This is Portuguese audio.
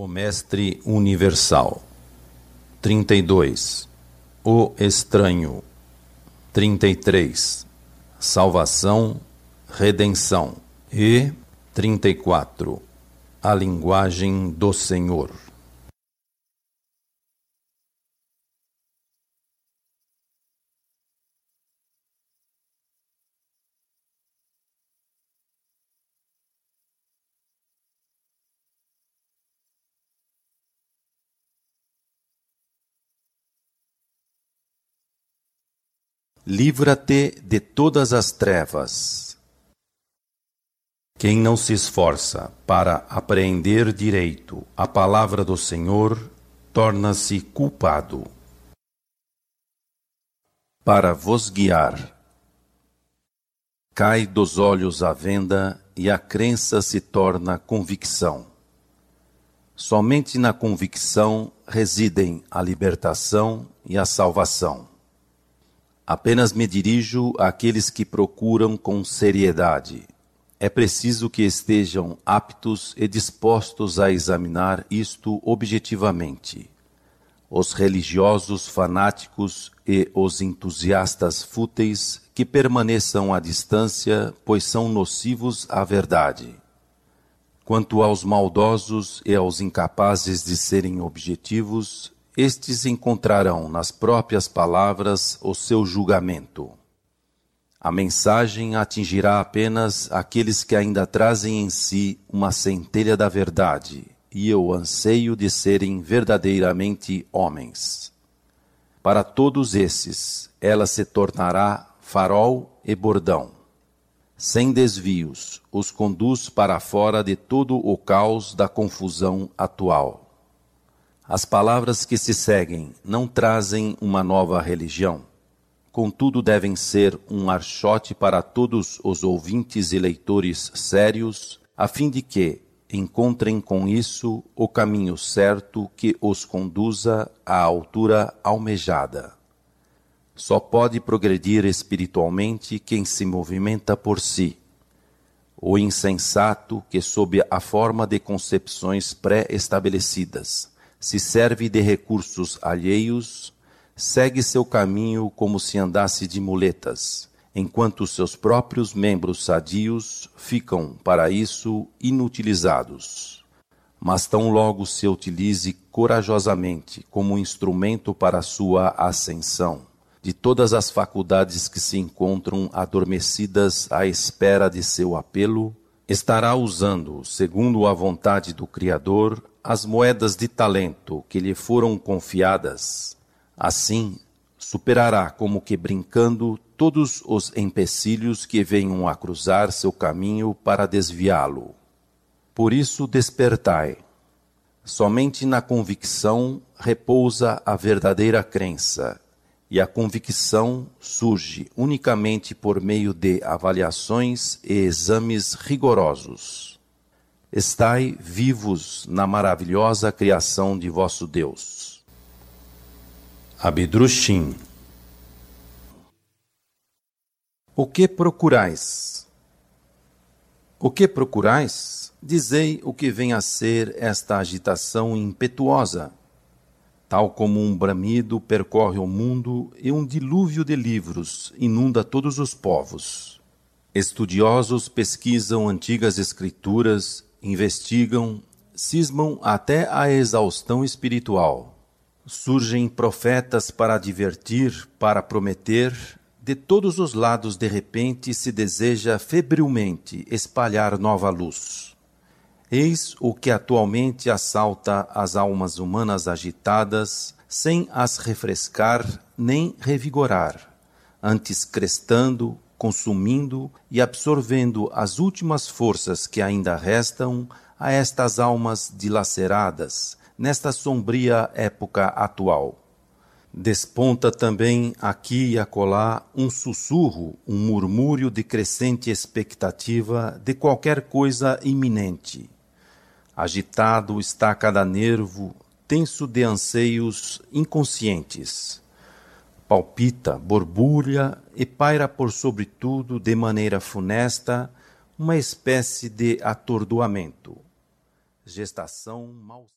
O Mestre Universal. 32 O Estranho. 33 Salvação, Redenção. E 34 A Linguagem do Senhor livra-te de todas as trevas. Quem não se esforça para apreender direito a palavra do Senhor, torna-se culpado. Para vos guiar, cai dos olhos a venda e a crença se torna convicção. Somente na convicção residem a libertação e a salvação. Apenas me dirijo àqueles que procuram com seriedade. É preciso que estejam aptos e dispostos a examinar isto objetivamente. Os religiosos fanáticos e os entusiastas fúteis que permaneçam à distância, pois são nocivos à verdade. Quanto aos maldosos e aos incapazes de serem objetivos, estes encontrarão nas próprias palavras o seu julgamento. A mensagem atingirá apenas aqueles que ainda trazem em si uma centelha da verdade e o anseio de serem verdadeiramente homens. Para todos esses, ela se tornará farol e bordão. Sem desvios, os conduz para fora de todo o caos da confusão atual. As palavras que se seguem não trazem uma nova religião, contudo devem ser um archote para todos os ouvintes e leitores sérios, a fim de que encontrem com isso o caminho certo que os conduza à altura almejada. Só pode progredir espiritualmente quem se movimenta por si. O insensato que, sob a forma de concepções pré-estabelecidas, se serve de recursos alheios, segue seu caminho como se andasse de muletas, enquanto seus próprios membros sadios ficam, para isso, inutilizados. Mas tão logo se utilize corajosamente como instrumento para sua ascensão, de todas as faculdades que se encontram adormecidas à espera de seu apelo, estará usando, segundo a vontade do Criador, as moedas de talento que lhe foram confiadas. Assim, superará como que brincando todos os empecilhos que venham a cruzar seu caminho para desviá-lo. Por isso despertai. Somente na convicção repousa a verdadeira crença, e a convicção surge unicamente por meio de avaliações e exames rigorosos. Estai vivos na maravilhosa criação de vosso Deus. Abidrushim O que procurais? O que procurais? Dizei o que vem a ser esta agitação impetuosa Tal como um bramido percorre o mundo e um dilúvio de livros inunda todos os povos. Estudiosos pesquisam antigas escrituras, investigam, cismam até a exaustão espiritual. Surgem profetas para advertir, para prometer, de todos os lados de repente se deseja febrilmente espalhar nova luz. Eis o que atualmente assalta as almas humanas agitadas, sem as refrescar nem revigorar, antes crestando, consumindo e absorvendo as últimas forças que ainda restam a estas almas dilaceradas nesta sombria época atual. Desponta também aqui e acolá um sussurro, um murmúrio de crescente expectativa de qualquer coisa iminente Agitado está cada nervo, tenso de anseios inconscientes. Palpita, borbulha e paira por sobre tudo, de maneira funesta, uma espécie de atordoamento. Gestação mal